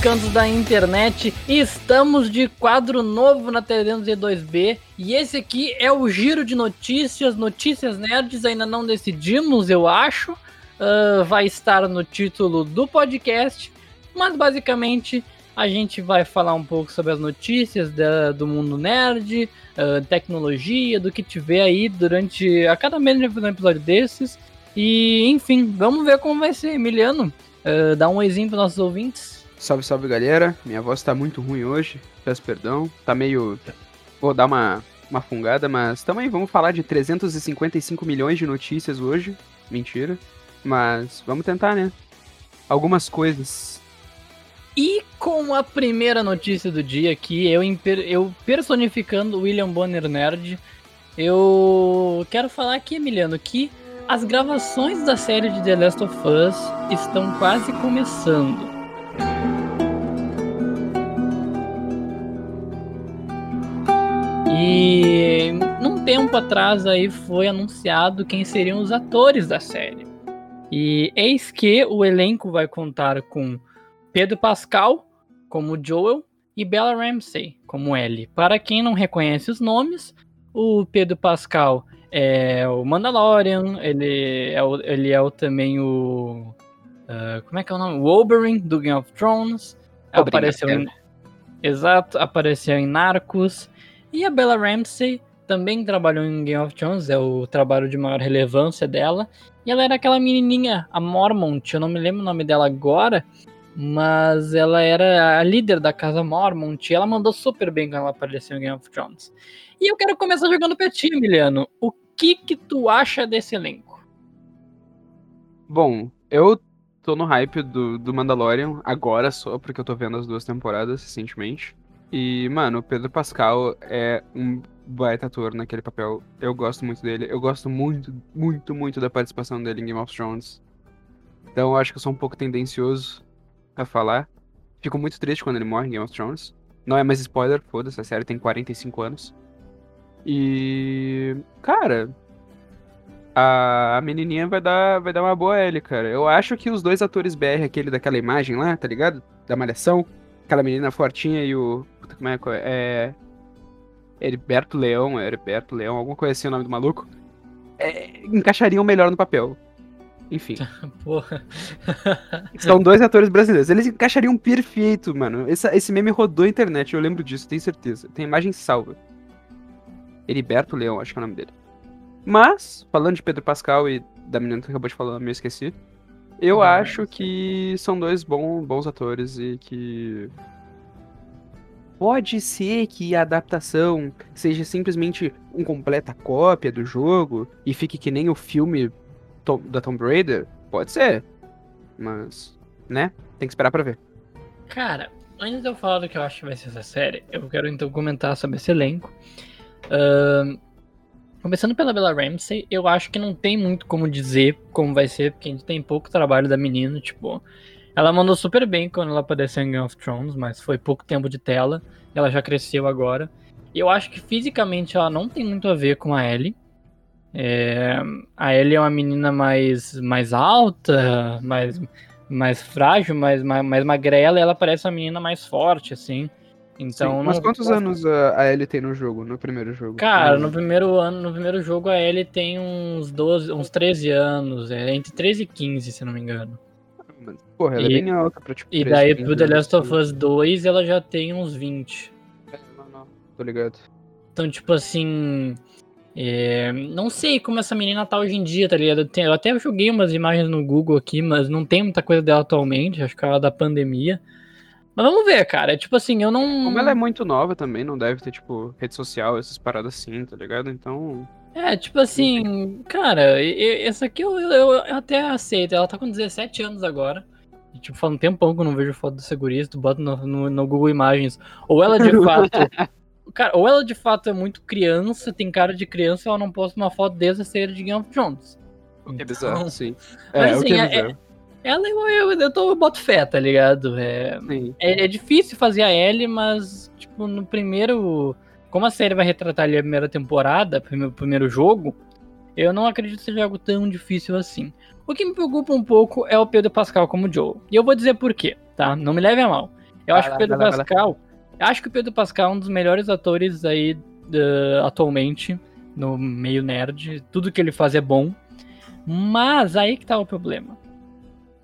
cantos da internet, estamos de quadro novo na TD2B e esse aqui é o giro de notícias, notícias nerds, ainda não decidimos, eu acho, uh, vai estar no título do podcast, mas basicamente a gente vai falar um pouco sobre as notícias da, do mundo nerd, uh, tecnologia, do que tiver aí durante a cada mês de um episódio desses. E enfim, vamos ver como vai ser, Emiliano. Uh, dá um oizinho para nossos ouvintes. Salve, salve galera. Minha voz tá muito ruim hoje, peço perdão. Tá meio. Vou dar uma, uma fungada, mas também vamos falar de 355 milhões de notícias hoje. Mentira. Mas vamos tentar, né? Algumas coisas. E com a primeira notícia do dia aqui, eu, eu personificando William Bonner Nerd, eu quero falar aqui, Emiliano, que as gravações da série de The Last of Us estão quase começando. E num tempo atrás aí foi anunciado quem seriam os atores da série. E eis que o elenco vai contar com Pedro Pascal como Joel e Bella Ramsey como Ellie. Para quem não reconhece os nomes, o Pedro Pascal é o Mandalorian, ele é, o, ele é o, também o. Uh, como é que é o nome? O Oberyn, do Game of Thrones. apareceu em. Exato, apareceu em Narcos. E a Bella Ramsey também trabalhou em Game of Thrones, é o trabalho de maior relevância dela. E ela era aquela menininha, a Mormont, eu não me lembro o nome dela agora, mas ela era a líder da casa Mormont e ela mandou super bem quando ela apareceu em Game of Thrones. E eu quero começar jogando pra ti, Emiliano. O que que tu acha desse elenco? Bom, eu tô no hype do, do Mandalorian agora só, porque eu tô vendo as duas temporadas recentemente. E, mano, o Pedro Pascal é um baita ator naquele papel. Eu gosto muito dele. Eu gosto muito, muito, muito da participação dele em Game of Thrones. Então eu acho que eu sou um pouco tendencioso a falar. Fico muito triste quando ele morre em Game of Thrones. Não é mais spoiler, foda-se, a série tem 45 anos. E. Cara. A, menininha vai dar, vai dar uma boa L, cara. Eu acho que os dois atores BR, aquele daquela imagem lá, tá ligado? Da Malhação. Aquela menina fortinha e o. Puta, como é que é? É. Heriberto Leão, Heriberto Leão, alguma coisa assim o nome do maluco. É, encaixariam melhor no papel. Enfim. Porra. São dois atores brasileiros. Eles encaixariam perfeito, mano. Esse, esse meme rodou a internet, eu lembro disso, tenho certeza. Tem imagem salva. Heriberto Leão, acho que é o nome dele. Mas, falando de Pedro Pascal e da menina que acabou de falar, me esqueci. Eu ah, acho que são dois bons, bons atores e que. Pode ser que a adaptação seja simplesmente uma completa cópia do jogo e fique que nem o filme Tom, da Tomb Raider. Pode ser. Mas, né? Tem que esperar pra ver. Cara, antes de eu falar do que eu acho que vai ser essa série, eu quero então comentar sobre esse elenco. Uh, começando pela Bella Ramsey, eu acho que não tem muito como dizer como vai ser, porque a gente tem pouco trabalho da menina, tipo. Ela mandou super bem quando ela apareceu em Game of Thrones, mas foi pouco tempo de tela. Ela já cresceu agora. Eu acho que fisicamente ela não tem muito a ver com a Ellie. É, a Ellie é uma menina mais, mais alta, mais, mais frágil, mais, mais, mais magrela, e ela parece uma menina mais forte, assim. Então, Sim, mas quantos posso... anos a, Ellie tem no jogo, no primeiro jogo? Cara, no primeiro ano, no primeiro jogo a Ellie tem uns 12, uns 13 anos, é entre 13 e 15, se não me engano. Porra, ela é e, é bem alta pra tipo. E daí pro The Last of Us 2 ela já tem uns 20. É, não, não, tô ligado. Então, tipo assim. É, não sei como essa menina tá hoje em dia, tá ligado? Eu até joguei umas imagens no Google aqui, mas não tem muita coisa dela atualmente, acho que ela é da pandemia. Mas vamos ver, cara. Tipo assim, eu não. Como ela é muito nova também, não deve ter, tipo, rede social, essas paradas assim, tá ligado? Então. É, tipo assim, cara, essa aqui eu, eu, eu, até aceito. Ela tá com 17 anos agora. E, tipo, faz um tempão que eu não vejo foto do segurista, tu bota no, no, no Google Imagens. Ou ela de fato. cara, ou ela de fato é muito criança, tem cara de criança, ela não posta uma foto desde a série de Game of Thrones. Que é bizarro, então, sim. É, Mas, assim, é, é, Ela eu, eu, eu, tô, eu boto fé, tá ligado? É, é, é, difícil fazer a Ellie, mas, tipo, no primeiro. Como a série vai retratar ali a primeira temporada, primeiro, primeiro jogo, eu não acredito que seja algo tão difícil assim. O que me preocupa um pouco é o Pedro Pascal como Joe. E eu vou dizer por quê, tá? Não me leve a mal. Eu vai acho lá, que o Pedro Pascal. Acho que o Pedro Pascal é um dos melhores atores aí uh, atualmente no meio nerd. Tudo que ele faz é bom. Mas aí que tá o problema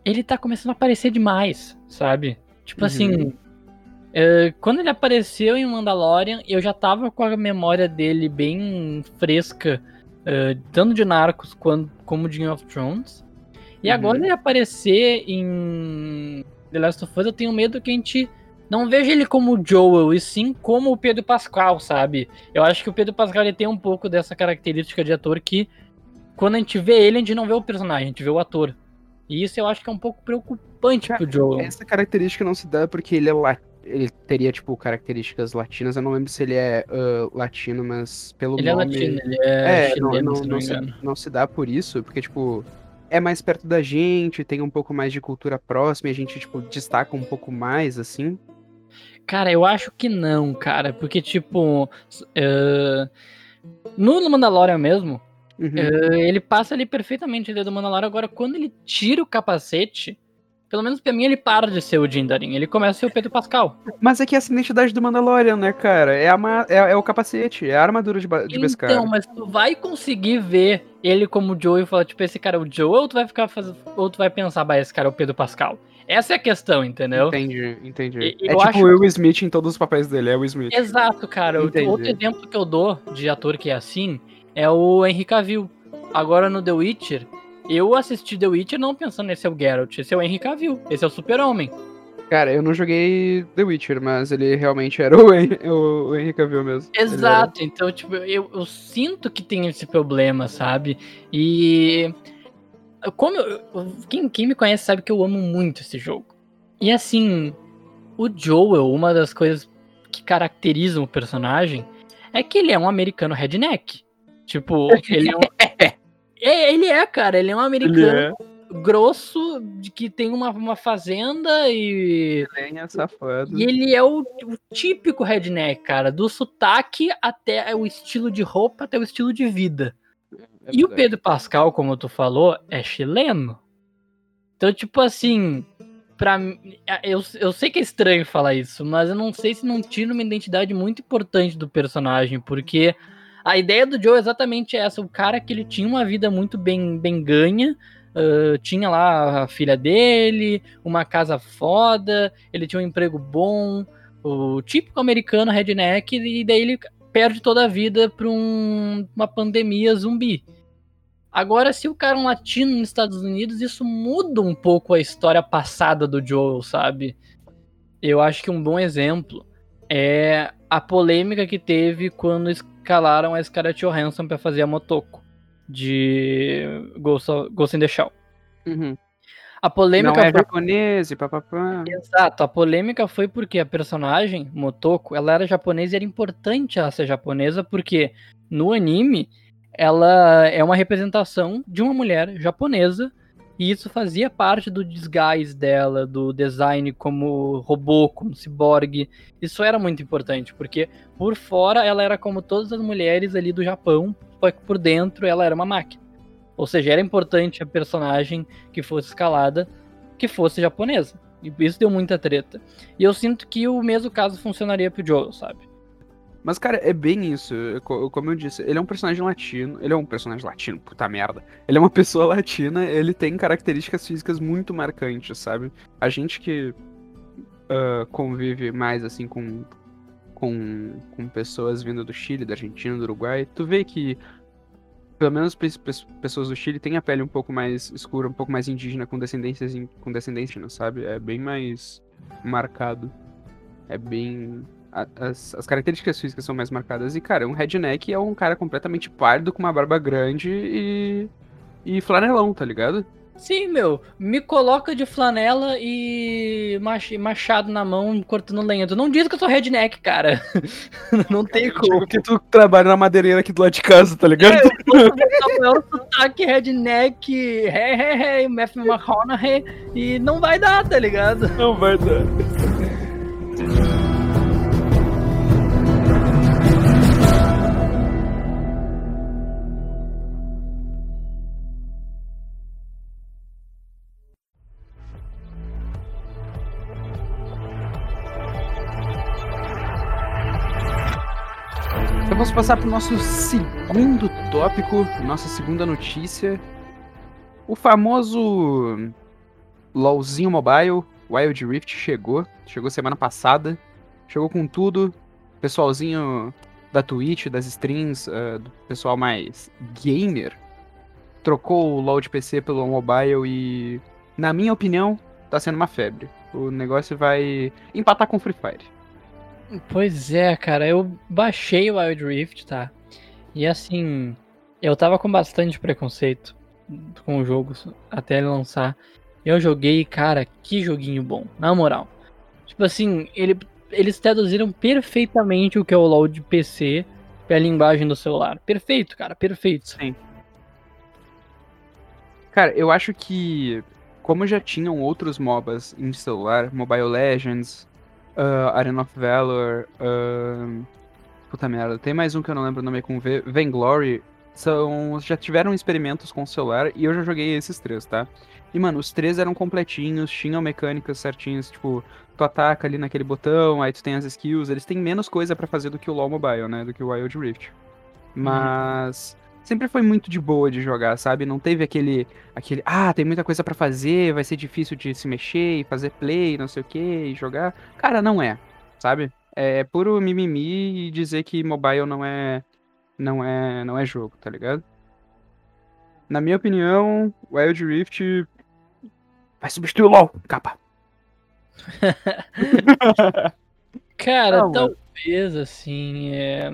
ele tá começando a aparecer demais, sabe? Tipo uhum. assim, uh, quando ele apareceu em Mandalorian, eu já tava com a memória dele bem fresca, uh, tanto de Narcos quanto, como de Game of Thrones. E uhum. agora ele aparecer em The Last of Us, eu tenho medo que a gente não veja ele como o Joel, e sim como o Pedro Pascal, sabe? Eu acho que o Pedro Pascal ele tem um pouco dessa característica de ator que, quando a gente vê ele, a gente não vê o personagem, a gente vê o ator. E isso eu acho que é um pouco preocupante Cara, pro Joel. Essa característica não se dá porque ele é lat... ele teria, tipo, características latinas. Eu não lembro se ele é uh, latino, mas pelo ele é nome... Ele é latino, ele é, é chileno, não, não, não, se, não se dá por isso, porque, tipo, é mais perto da gente, tem um pouco mais de cultura próxima e a gente, tipo, destaca um pouco mais, assim. Cara, eu acho que não, cara, porque, tipo, uh, no Mandalorian mesmo, Uhum. Uh, ele passa ali perfeitamente o dedo do Mandalorian. Agora, quando ele tira o capacete, pelo menos pra mim, ele para de ser o Jindarin. Ele começa a ser o Pedro Pascal. Mas é que essa identidade do Mandalorian, né, cara? É, a, é, é o capacete, é a armadura de, de Beskar. Então, mas tu vai conseguir ver ele como o Joe e falar, tipo, esse cara é o Joe, ou tu vai ficar fazendo, ou tu vai pensar, bah, esse cara é o Pedro Pascal. Essa é a questão, entendeu? Entendi, entendi. E, é tipo o Will Smith em todos os papéis dele, é o Will Smith. Exato, cara. Entendi. Outro exemplo que eu dou de ator que é assim é o Henry Cavill. Agora no The Witcher, eu assisti The Witcher não pensando nesse é o Geralt, esse é o Henry Cavill, esse é o Super-Homem. Cara, eu não joguei The Witcher, mas ele realmente era o, Henry, o Henry Cavill mesmo. Exato, então, tipo, eu, eu sinto que tem esse problema, sabe? E. Como eu, quem, quem me conhece sabe que eu amo muito esse jogo. E assim, o Joel, uma das coisas que caracterizam o personagem é que ele é um americano redneck. Tipo, ele é um. é, ele é, cara, ele é um americano é. grosso, de que tem uma, uma fazenda e. Lenha safado. E ele é o, o, típico redneck, cara, do sotaque até o estilo de roupa, até o estilo de vida. É e o Pedro Pascal, como tu falou, é chileno. Então, tipo assim, pra eu, eu sei que é estranho falar isso, mas eu não sei se não tira uma identidade muito importante do personagem, porque a ideia do Joe é exatamente essa: o cara que ele tinha uma vida muito bem, bem ganha. Uh, tinha lá a filha dele, uma casa foda, ele tinha um emprego bom, o típico americano redneck, e daí ele perde toda a vida para um, uma pandemia zumbi. Agora, se o cara é um latino nos Estados Unidos, isso muda um pouco a história passada do Joel, sabe? Eu acho que um bom exemplo é a polêmica que teve quando escalaram a Scarlett Johansson para fazer a Motoko de Ghost, Ghost in the Shell. Uhum. A polêmica Não é foi... japonês e papapá. Exato, a polêmica foi porque a personagem, Motoko, ela era japonesa e era importante ela ser japonesa porque no anime ela é uma representação de uma mulher japonesa e isso fazia parte do disguise dela, do design como robô, como ciborgue. Isso era muito importante, porque por fora ela era como todas as mulheres ali do Japão, só que por dentro ela era uma máquina. Ou seja, era importante a personagem que fosse escalada que fosse japonesa. E isso deu muita treta. E eu sinto que o mesmo caso funcionaria pro Joel, sabe? Mas, cara, é bem isso. Como eu disse, ele é um personagem latino. Ele é um personagem latino, puta merda. Ele é uma pessoa latina, ele tem características físicas muito marcantes, sabe? A gente que uh, convive mais, assim, com, com, com pessoas vindo do Chile, da Argentina, do Uruguai, tu vê que pelo menos pessoas do Chile têm a pele um pouco mais escura, um pouco mais indígena, com descendências com descendência, sabe? É bem mais marcado. É bem as, as, características físicas são mais marcadas. E, cara, um redneck é um cara completamente pardo, com uma barba grande e. e flanelão, tá ligado? Sim, meu, me coloca de flanela e machado na mão cortando lenha. Tu não diz que eu sou redneck, cara. não tem como. Porque tu trabalha na madeireira aqui do lado de casa, tá ligado? É, eu maior sotaque redneck, hey, hey, hey, Matthew McConaughey, e não vai dar, tá ligado? Não vai dar. Passar para o nosso segundo tópico, nossa segunda notícia. O famoso LOLzinho Mobile, Wild Rift chegou, chegou semana passada, chegou com tudo. Pessoalzinho da Twitch, das streams, uh, do pessoal mais gamer, trocou o LoL de PC pelo mobile e, na minha opinião, tá sendo uma febre. O negócio vai empatar com Free Fire. Pois é, cara, eu baixei o Wild Rift, tá? E assim, eu tava com bastante preconceito com o jogo até ele lançar. Eu joguei, cara, que joguinho bom, na moral. Tipo assim, ele, eles traduziram perfeitamente o que é o LoL de PC pra linguagem do celular. Perfeito, cara, perfeito. Sim. Cara, eu acho que como já tinham outros MOBAs em celular, Mobile Legends, uh, Arena of Valor, uh, puta merda, tem mais um que eu não lembro o nome com V, Vainglory, são, já tiveram experimentos com o celular e eu já joguei esses três, tá? E, mano, os três eram completinhos, tinham mecânicas certinhas, tipo, tu ataca ali naquele botão, aí tu tem as skills, eles têm menos coisa para fazer do que o LoL Mobile, né, do que o Wild Rift. Uhum. Sempre foi muito de boa de jogar, sabe? Não teve aquele, aquele, ah, tem muita coisa para fazer, vai ser difícil de se mexer e fazer play, não sei o que, e jogar. Cara, não é, sabe? É puro mimimi e dizer que mobile não é, não é, não é jogo, tá ligado? Na minha opinião, Wild Rift vai substituir o LoL, capa. Cara, não, talvez, assim, é...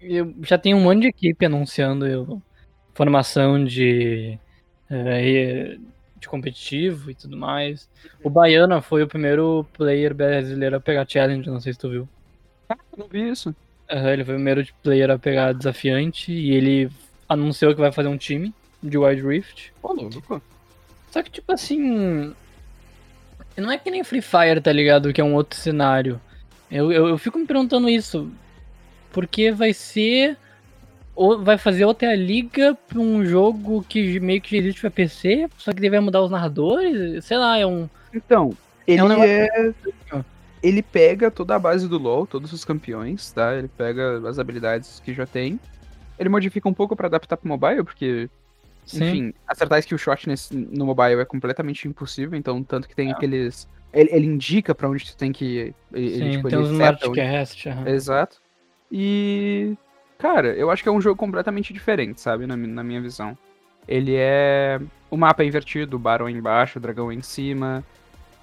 eu já tenho um monte de equipe anunciando eu... formação de, é, de competitivo e tudo mais. O Baiana foi o primeiro player brasileiro a pegar challenge, não sei se tu viu. Ah, não vi isso. Uhum, ele foi o primeiro player a pegar desafiante e ele anunciou que vai fazer um time de Wild Rift. Pô, louco. Só que, tipo assim. Não é que nem Free Fire, tá ligado? Que é um outro cenário. Eu, eu, eu fico me perguntando isso. Porque vai ser. Ou vai fazer outra liga pra um jogo que meio que existe pra PC, só que deve mudar os narradores? Sei lá, é um. Então, ele é. Um é... Ele pega toda a base do LoL, todos os campeões, tá? Ele pega as habilidades que já tem. Ele modifica um pouco para adaptar pro mobile, porque Sim. Enfim, acertar skill shot nesse, no mobile é completamente impossível, então tanto que tem é. aqueles. Ele, ele indica para onde tu tem que. Ele, Sim, tipo, tem os Martcast. Uhum. Exato. E. Cara, eu acho que é um jogo completamente diferente, sabe? Na, na minha visão. Ele é. O mapa é invertido, o Baron é embaixo, o dragão é em cima.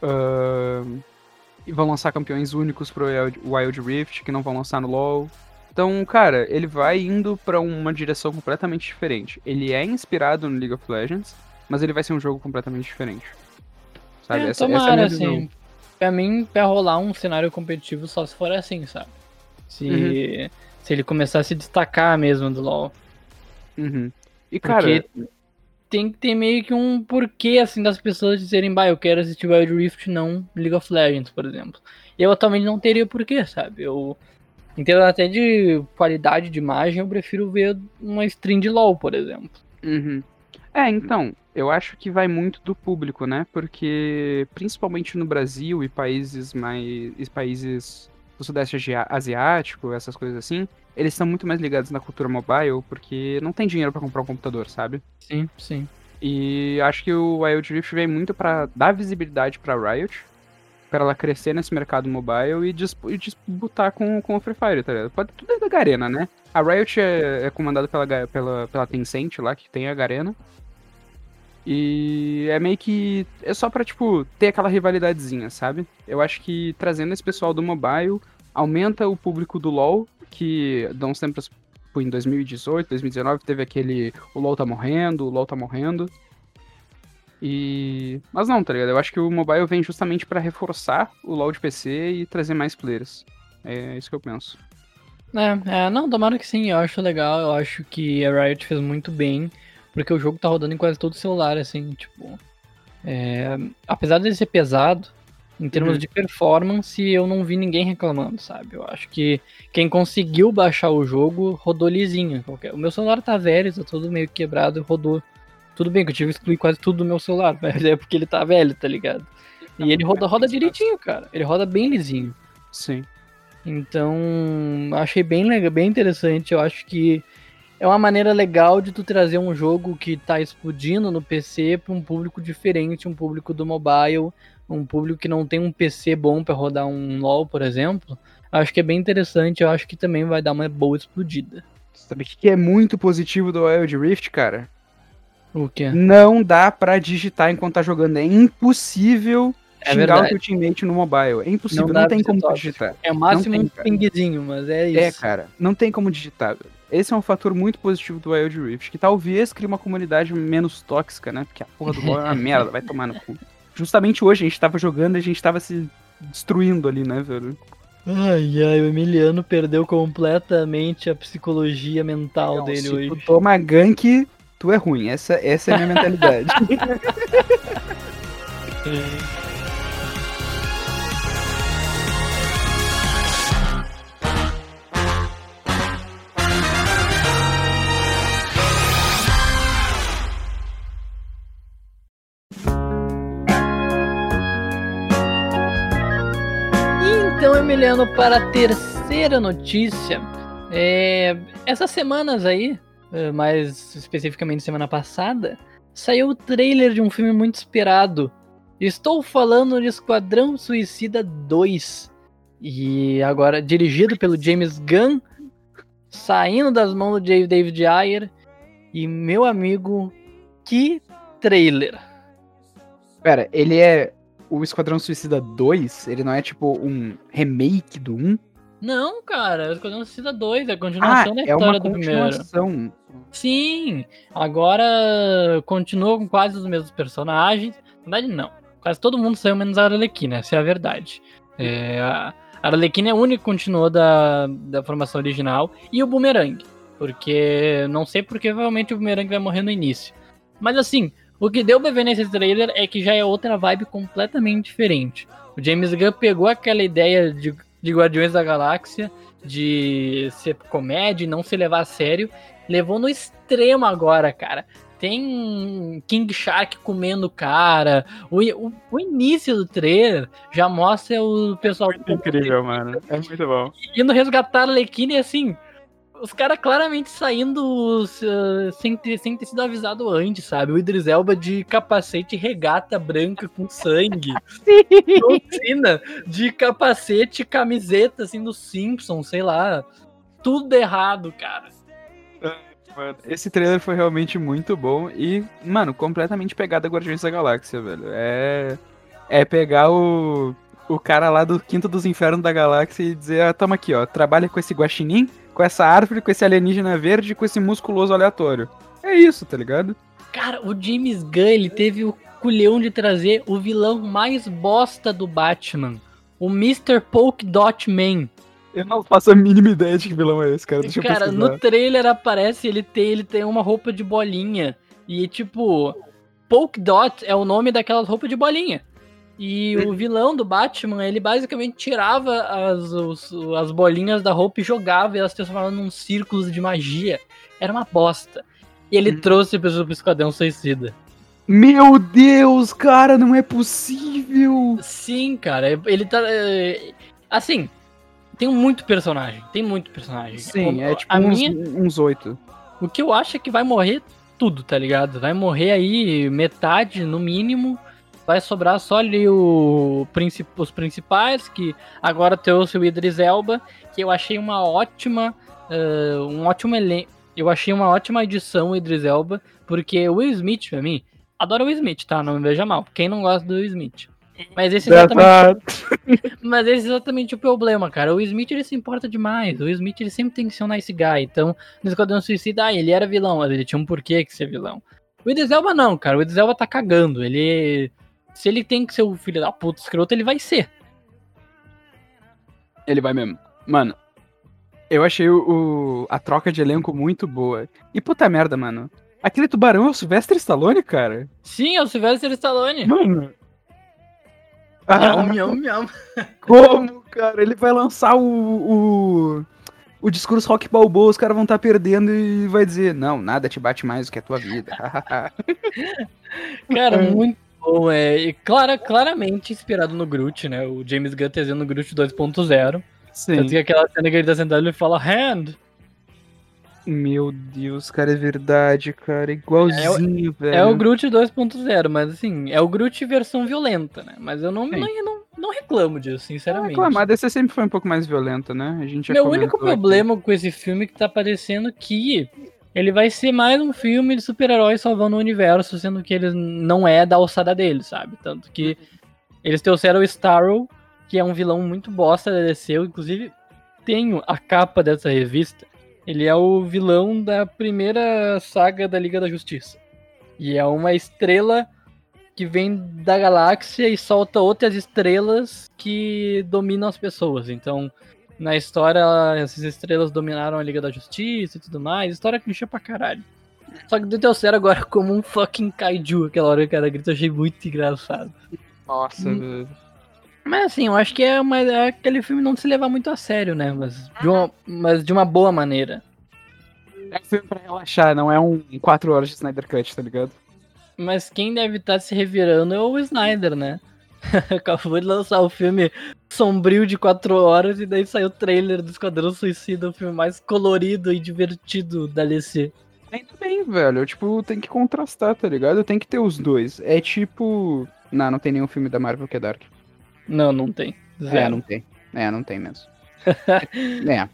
Uh... E vão lançar campeões únicos pro Wild Rift, que não vão lançar no LoL. Então, cara, ele vai indo para uma direção completamente diferente. Ele é inspirado no League of Legends, mas ele vai ser um jogo completamente diferente. Sabe? É, essa, tomara, essa é a assim. Pra mim, pra rolar um cenário competitivo só se for assim, sabe? Se, uhum. se ele começar a se destacar mesmo do LoL. Uhum. E, cara... Porque tem que ter meio que um porquê, assim, das pessoas dizerem, bah, eu quero assistir Wild Rift, não League of Legends, por exemplo. Eu atualmente não teria porquê, sabe? Eu em termos até de qualidade de imagem, eu prefiro ver uma stream de LoL, por exemplo. Uhum. É, então, eu acho que vai muito do público, né? Porque, principalmente no Brasil e países mais. E países do Sudeste Asiático, essas coisas assim, eles estão muito mais ligados na cultura mobile porque não tem dinheiro para comprar um computador, sabe? Sim, sim. E acho que o Wild Rift vem muito para dar visibilidade para Riot, para ela crescer nesse mercado mobile e, disputar com, com o Free Fire, tá ligado? Pode tudo é da Garena, né? A Riot é, é comandada pela, pela, pela Tencent lá, que tem a Garena. E é meio que. É só pra, tipo, ter aquela rivalidadezinha, sabe? Eu acho que trazendo esse pessoal do mobile aumenta o público do LoL, que dá uns tempos. Tipo, em 2018, 2019, teve aquele. O LoL tá morrendo, o LoL tá morrendo. E. Mas não, tá ligado? Eu acho que o mobile vem justamente pra reforçar o LoL de PC e trazer mais players. É isso que eu penso. É, é, não, tomara que sim, eu acho legal, eu acho que a Riot fez muito bem, porque o jogo tá rodando em quase todo celular, assim, tipo. É, apesar de ser pesado, em termos Uhum. de performance, eu não vi ninguém reclamando, sabe? Eu acho que quem conseguiu baixar o jogo rodou lisinho. Qualquer- O meu celular tá velho, tá todo meio quebrado, rodou. Tudo bem que eu tive que excluir quase tudo do meu celular, mas é porque ele tá velho, tá ligado? E ele roda, roda direitinho, cara. Ele roda bem lisinho. Sim. Então, achei bem legal, bem interessante. Eu acho que é uma maneira legal de tu trazer um jogo que tá explodindo no PC para um público diferente, um público do mobile, um público que não tem um PC bom para rodar um LoL, por exemplo. Acho que é bem interessante, eu acho que também vai dar uma boa explodida. Sabe o que é muito positivo do Wild Rift, cara? O quê? Não dá pra digitar enquanto tá jogando. É impossível É xingar verdade. o teu teammate no mobile. É impossível, Não não, tem como digitar. É o máximo tem, um cara. pingzinho, mas é isso. É, cara, não tem como digitar. velho. Esse é um fator muito positivo do Wild Rift, que talvez crie uma comunidade menos tóxica, né? Porque a porra do LoL é uma merda, vai tomar no cu. Justamente hoje a gente tava jogando e a gente tava se destruindo ali, né, velho? Ai, ai, o Emiliano perdeu completamente a psicologia mental Não, dele se hoje. tu toma gank, tu é ruim. Essa, essa é a minha mentalidade. Emiliano, para a terceira notícia, é, essas semanas aí, é, mais especificamente semana passada, saiu o trailer de um filme muito esperado. Estou falando de Esquadrão Suicida 2. E agora dirigido pelo James Gunn, saindo das mãos do David Ayer. E meu amigo, que trailer! Pera, ele é o Esquadrão Suicida 2? Ele não é tipo um remake do 1? Não, cara, Esquadrão Suicida 2 é a Ah, continuação da é história uma do primeiro. continuação. Sim, agora continua com quase os mesmos personagens. Na verdade, não. Quase todo mundo saiu menos a Arlequina, essa é a verdade. É, a Arlequina é a única que continuou da, da formação original. E o Boomerang. Porque não sei porque provavelmente o Boomerang vai morrer no início. Mas assim, o que deu pra ver nesse trailer é que já é outra vibe completamente diferente. O James Gunn pegou aquela ideia de, de Guardiões da Galáxia, de ser comédia e não se levar a sério, levou no extremo agora, cara. Tem King Shark comendo cara. O, o, o início do trailer já mostra o pessoal Incrível, mano. É muito bom. indo resgatar a Arlequina e assim. Os caras claramente saindo uh, sem, ter, sem ter sido avisado antes, sabe? O Idris Elba de capacete regata branca com sangue. Cena de capacete camiseta, assim, do Simpsons, sei lá. Tudo errado, cara. Mano, esse trailer foi realmente muito bom e, mano, completamente pegada a Guardiões da Galáxia, velho. É. É pegar o. O cara lá do Quinto dos Infernos da Galáxia e dizer, ah, toma aqui, ó, trabalha com esse guaxinim, com essa árvore, com esse alienígena verde, com esse musculoso aleatório. É isso, tá ligado? Cara, o James Gunn, ele teve o culhão de trazer o vilão mais bosta do Batman. O Mr. Polk Dot Man. Eu não faço a mínima ideia de que vilão é esse, cara. Deixa eu Cara, pesquisar. no trailer aparece ele tem, ele tem uma roupa de bolinha. E tipo, Polk Dot é o nome daquelas roupas de bolinha. E o vilão do Batman, ele basicamente tirava as, os- as bolinhas da roupa e jogava e elas transformavam num círculos de magia. Era uma bosta. E ele Uhum. trouxe pro Esquadrão Suicida. Meu Deus, cara, não é possível! Sim, cara, ele tá. é, Assim, tem muito personagem. Tem muito personagem. Sim, O- é tipo minha, uns oito. O que eu acho é que vai morrer tudo, tá ligado? Vai morrer aí metade, no mínimo. Vai sobrar só ali o, os principais, que agora trouxe o Idris Elba, que eu achei uma ótima. ah, um ótimo elenco. Eu achei uma ótima edição o Idris Elba, porque o Will Smith, pra mim, adoro o Will Smith, tá? Não me veja mal. Quem não gosta do Will Smith? Mas esse exatamente mas esse é exatamente o problema, cara. O Smith ele se importa demais. O Smith ele sempre tem que ser um nice guy. Então, no Esquadrão Suicida, ah, ele era vilão, mas ele tinha um porquê que ser vilão. O Idris Elba não, cara. O Idris Elba tá cagando. Ele. Se ele tem que ser o filho da puta escroto, ele vai ser. Ele vai mesmo. Mano, eu achei o, o- a troca de elenco muito boa. E puta merda, mano. Aquele tubarão é o Sylvester Stallone, cara? Sim, é o Sylvester Stallone. Mano. Miau, Ah, miau, miau. como, cara? Ele vai lançar o, o, o discurso rock balboa, os caras vão estar perdendo e vai dizer, não, nada te bate mais do que a tua vida. Cara, muito bom. É, e clara, claramente inspirado no Groot, né? O James Gunn trazendo o Groot 2.0. Tanto que aquela cena que ele tá sentado ele fala hand. Meu Deus, cara, é verdade, cara. Igualzinho, velho. É o Groot 2.0, mas assim, é o Groot versão violenta, né? Mas eu não, Sim. não, não, não reclamo disso, sinceramente. reclamar, a DC sempre foi um pouco mais violenta, né? A gente Meu único aqui. problema com esse filme é que tá parecendo que ele vai ser mais um filme de super-heróis salvando o universo, sendo que ele não é da alçada dele, sabe? Tanto que eles trouxeram o Starro, que é um vilão muito bosta da DC. Eu, inclusive, tenho a capa dessa revista. Ele é o vilão da primeira saga da Liga da Justiça. E é uma estrela que vem da galáxia e solta outras estrelas que dominam as pessoas. Então, na história, essas estrelas dominaram a Liga da Justiça e tudo mais. História clichê pra caralho. Só que do teu céu agora como um fucking kaiju, aquela hora que o cara grita, eu achei muito engraçado. Nossa, Hum. Mas assim, eu acho que é, uma, é aquele filme não se levar muito a sério, né? Mas de uma, mas de uma boa maneira. É um filme pra relaxar, não é um 4 horas de Snyder Cut, tá ligado? Mas quem deve estar se revirando é o Snyder, né? Acabou de lançar o filme sombrio de 4 horas e daí saiu o trailer do Esquadrão Suicida, o filme mais colorido e divertido da DC. Ainda bem, velho. Tipo, tem que contrastar, tá ligado? Tem que ter os dois. É tipo. Não, não tem nenhum filme da Marvel que é Dark. Não, não tem. Zero. É, não tem. É, não tem mesmo. é.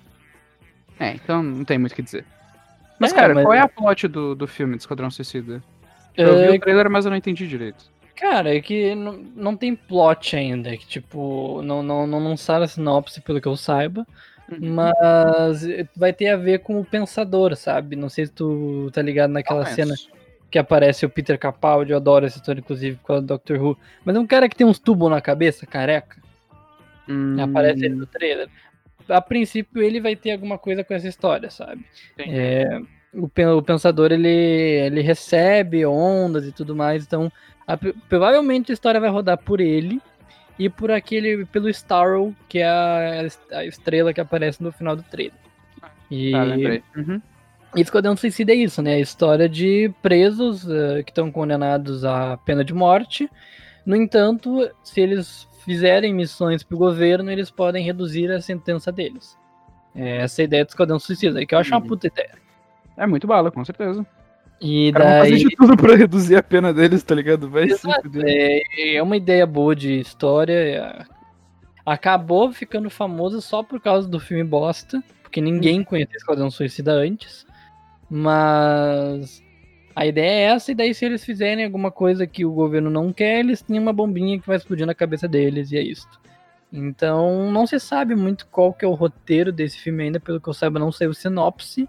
É, então não tem muito o que dizer. Mas, É, cara, mas- qual é a plot do, do filme de Esquadrão Suicida? Eu vi É, o trailer, mas eu não entendi direito. Cara, é que não, não tem plot ainda, é que tipo, não, não, não lançaram a sinopse pelo que eu saiba, Uhum. mas vai ter a ver com o Pensador, sabe? Não sei se tu tá ligado naquela Não, cena que aparece o Peter Capaldi, eu adoro essa história, inclusive, por causa do Doctor Who, mas é um cara que tem uns tubos na cabeça, careca, Hum, aparece ele no trailer. A princípio ele vai ter alguma coisa com essa história, sabe? Sim. É, o, pen- o pensador ele, ele recebe ondas e tudo mais, então a- provavelmente a história vai rodar por ele e por aquele pelo Starro, que é a, a estrela que aparece no final do trailer. E, Ah, lembrei. Uhum. e Esquadrão Suicida é isso, né? A história de presos eh, que estão condenados à pena de morte. No entanto, se eles fizerem missões pro governo, eles podem reduzir a sentença deles. É essa a ideia do Esquadrão Suicida, que eu acho uma Uhum. puta ideia. É muito bala, com certeza. E Os caras vão daí. fazer de tudo pra reduzir a pena deles, tá ligado? Vai Exato, é, é uma ideia boa de história. é, Acabou ficando famoso só por causa do filme bosta, porque ninguém conhecia Esquadrão Suicida antes. Mas a ideia é essa, e daí se eles fizerem alguma coisa que o governo não quer, eles têm uma bombinha que vai explodir na cabeça deles, e é isso. Então não se sabe muito qual que é o roteiro desse filme ainda, pelo que eu saiba, não saiu sinopse.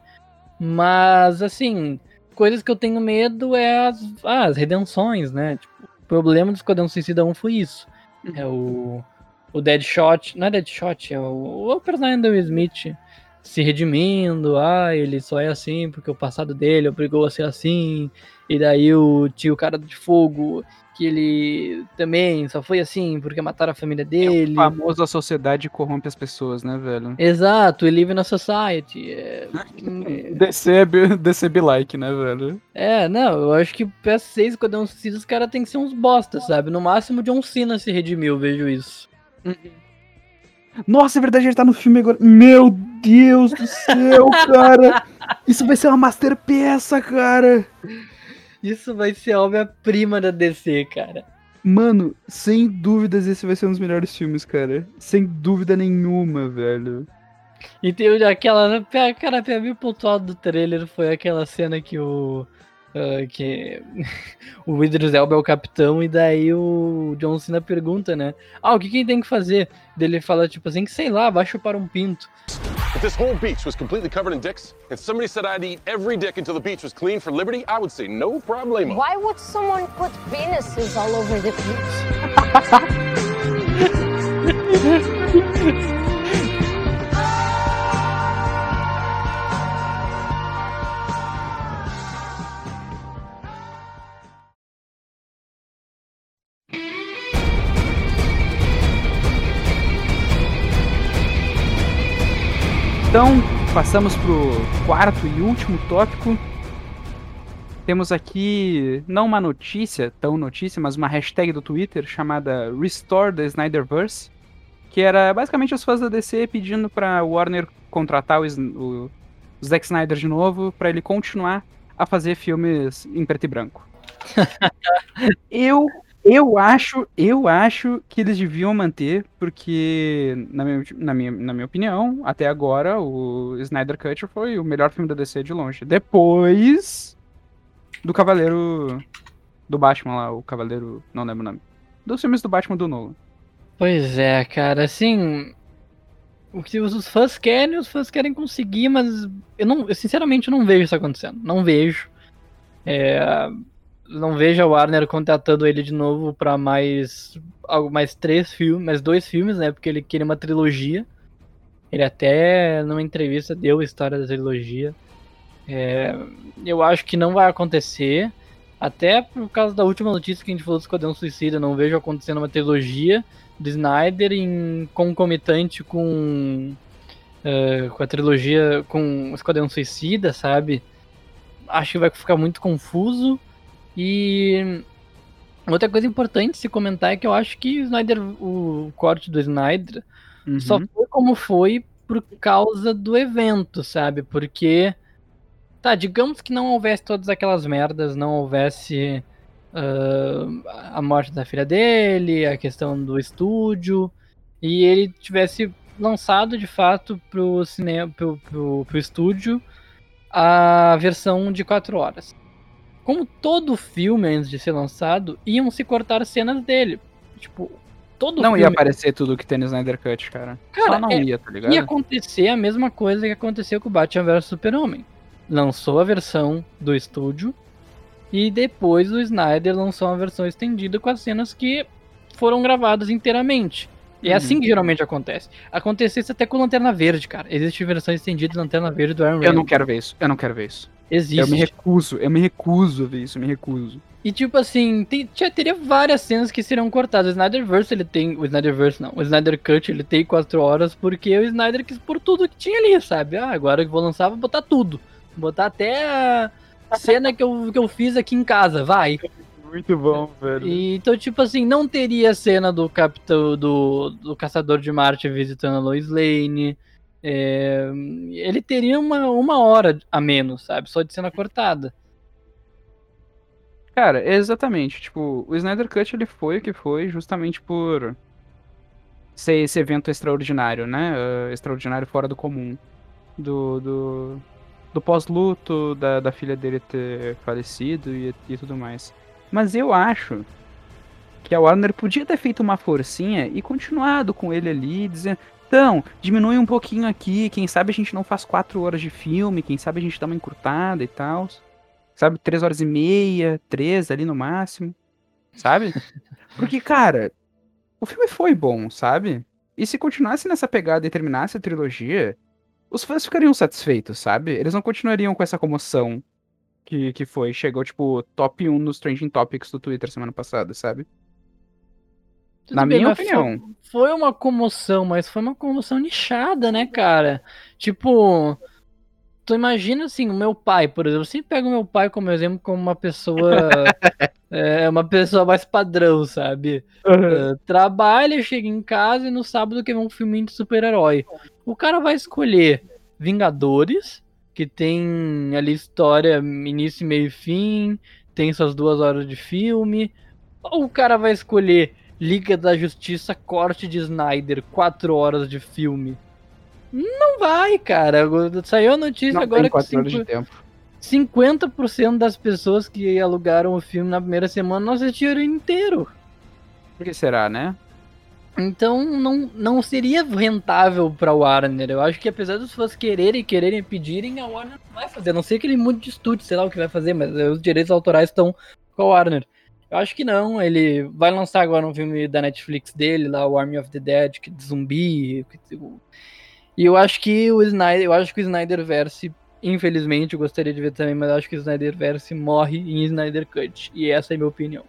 Mas assim, coisas que eu tenho medo é as, ah, as redenções, né? Tipo, o problema do Esquadrão Suicida 1 foi isso. É o, o Deadshot, não é Deadshot, é o, o personagem do Will Smith se redimindo, ah, ele só é assim porque o passado dele obrigou a ser assim, e daí o tio cara de fogo, que ele também só foi assim porque mataram a família dele. O famoso a sociedade corrompe as pessoas, né, velho? Exato, ele live na society. É, DC é be- DC be like, né, velho? é, não, eu acho que PS6 Esquadrão Suicida os caras tem que ser uns bosta, sabe? No máximo John Cena se redimiu, vejo isso. Nossa, é verdade, ele tá no filme agora. Meu Deus do céu, cara! Isso vai ser uma master peça, cara! Isso vai ser a obra-prima da DC, cara. Mano, sem dúvidas esse vai ser um dos melhores filmes, cara. Sem dúvida nenhuma, velho. E tem aquela. Cara, pra mim o pontual do trailer foi aquela cena que o. ah, que o Idris Elba é o capitão e daí o John Cena pergunta, né? Ah, o que, que ele tem que fazer? Daí ele fala, tipo assim, que sei lá, vai chupar um pinto. If this whole beach was completely covered in dicks, and somebody said I'd eat every dick until the beach was clean for liberty, I would say no problemo. Why would someone put penises all over the beach? passamos pro quarto e último tópico. Temos aqui, não uma notícia, tão notícia, mas uma hashtag do Twitter chamada Restore the Snyderverse, que era basicamente os fãs da DC pedindo pra Warner contratar o, o, o Zack Snyder de novo para ele continuar a fazer filmes em preto e branco. eu eu acho, eu acho que eles deviam manter, porque, na minha, na, minha, na minha opinião, até agora, o Snyder Cut foi o melhor filme da DC de longe. Depois do Cavaleiro do Batman lá, o Cavaleiro. Não lembro o nome. Dos filmes do Batman do Nolan. Pois é, cara, assim. O que os fãs querem, os fãs querem conseguir, mas eu não, eu sinceramente não vejo isso acontecendo. Não vejo. É, não vejo a Warner contratando ele de novo para mais algo mais três filmes, mais dois filmes, né? Porque ele queria uma trilogia. Ele até numa entrevista deu a história da trilogia. É, eu acho que não vai acontecer. Até por causa da última notícia que a gente falou do Esquadrão Suicida, não vejo acontecendo uma trilogia do Snyder em concomitante com uh, com a trilogia com o Esquadrão Suicida, sabe? Acho que vai ficar muito confuso. E outra coisa importante se comentar é que eu acho que o Snyder, o corte do Snyder, uhum. só foi como foi por causa do evento, sabe? Porque, tá, digamos que não houvesse todas aquelas merdas, não houvesse uh, a morte da filha dele, a questão do estúdio, e ele tivesse lançado de fato pro cinema, pro, pro, pro estúdio a versão de 4 horas como todo filme antes de ser lançado, iam se cortar cenas dele. Tipo, todo Não filme... ia aparecer tudo que tem no Snyder Cut, cara. Cara, Só não é, ia, tá ligado? Ia acontecer a mesma coisa que aconteceu com o Batman vs Super-Homem. Lançou a versão do estúdio e depois o Snyder lançou uma versão estendida com as cenas que foram gravadas inteiramente. E é uhum. assim que geralmente acontece. Aconteceu isso até com Lanterna Verde, cara. Existe versão estendida de Lanterna Verde do Iron Man. Eu não quero ver isso. Eu não quero ver isso. Existe. Eu me recuso, eu me recuso a ver isso, eu me recuso. E tipo assim, tem, já teria várias cenas que seriam cortadas. O Snyderverse ele tem. O Snyderverse não. O Snyder Cut ele tem 4 horas porque o Snyder quis por tudo que tinha ali, sabe? Ah, agora que vou lançar, vou botar tudo. Vou botar até a cena que eu, que eu fiz aqui em casa, vai. Muito bom, velho. E, então, tipo assim, não teria cena do capitão do, do Caçador de Marte visitando a Lois Lane. É, ele teria uma, uma hora a menos, sabe? Só de cena cortada. Cara, exatamente. Tipo, o Snyder Cut ele foi o que foi justamente por ser esse evento extraordinário, né? Uh, extraordinário fora do comum. Do, do, do pós-luto, da, da filha dele ter falecido e, e tudo mais. Mas eu acho que a Warner podia ter feito uma forcinha e continuado com ele ali, dizendo: então, diminui um pouquinho aqui, quem sabe a gente não faz quatro horas de filme, quem sabe a gente dá uma encurtada e tal. Sabe, três horas e meia, três ali no máximo. Sabe? Porque, cara, o filme foi bom, sabe? E se continuasse nessa pegada e terminasse a trilogia, os fãs ficariam satisfeitos, sabe? Eles não continuariam com essa comoção que, que foi. Chegou, tipo, top 1 nos Trending Topics do Twitter semana passada, sabe? Tudo Na bem, minha opinião. Foi, foi uma comoção, mas foi uma comoção nichada, né, cara? Tipo, tu imagina assim, o meu pai, por exemplo, eu sempre pego o meu pai como exemplo como uma pessoa é uma pessoa mais padrão, sabe? Uhum. Uh, trabalha, chega em casa e no sábado quer ver um filminho de super-herói. O cara vai escolher Vingadores, que tem ali história início, meio e fim, tem suas duas horas de filme. Ou o cara vai escolher Liga da Justiça, corte de Snyder, 4 horas de filme. Não vai, cara. Saiu a notícia não agora que cinco... de tempo. 50% das pessoas que alugaram o filme na primeira semana não assistiram inteiro. Por que será, né? Então não, não seria rentável pra Warner. Eu acho que apesar dos fãs quererem, quererem, pedirem, a Warner não vai fazer. A não sei que ele mude de estúdio, sei lá o que vai fazer, mas os direitos autorais estão com a Warner. Eu acho que não. Ele vai lançar agora um filme da Netflix dele, lá, o Army of the Dead, que de zumbi. que- E eu acho que o Snyder, eu acho que o Snyderverse, infelizmente, eu gostaria de ver também, mas eu acho que o Snyderverse morre em Snyder Cut. E essa é a minha opinião.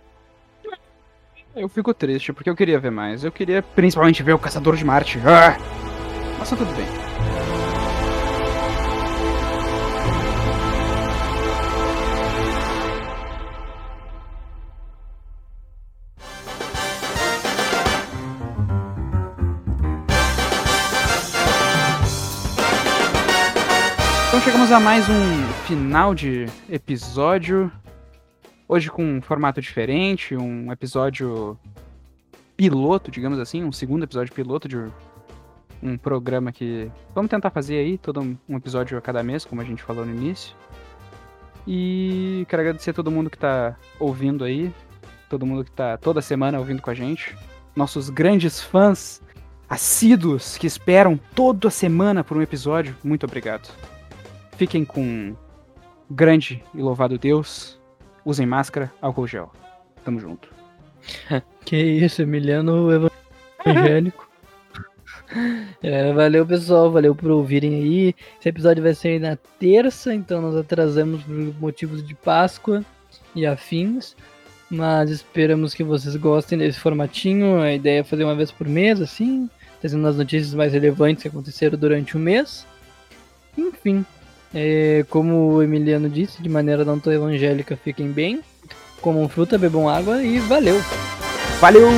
Eu fico triste, porque eu queria ver mais. Eu queria principalmente ver o Caçador de Marte. Ah! Mas tá tudo bem. Chegamos a mais um final de episódio. Hoje com um formato diferente, um episódio piloto, digamos assim, um segundo episódio piloto de um programa que vamos tentar fazer aí, todo um episódio a cada mês, como a gente falou no início. E quero agradecer a todo mundo que tá ouvindo aí, todo mundo que tá toda semana ouvindo com a gente, nossos grandes fãs assíduos que esperam toda semana por um episódio, muito obrigado. Fiquem com grande e louvado Deus. Usem máscara, álcool gel. Tamo junto. Que isso, Emiliano evangélico. É, valeu, pessoal. Valeu por ouvirem aí. Esse episódio vai sair na terça, então nós atrasamos por motivos de Páscoa e afins. Mas esperamos que vocês gostem desse formatinho. A ideia é fazer uma vez por mês, assim, trazendo as notícias mais relevantes que aconteceram durante o mês. Enfim, é, como o Emiliano disse, de maneira não tão evangélica, fiquem bem. Comam fruta, bebam água e valeu! Valeu!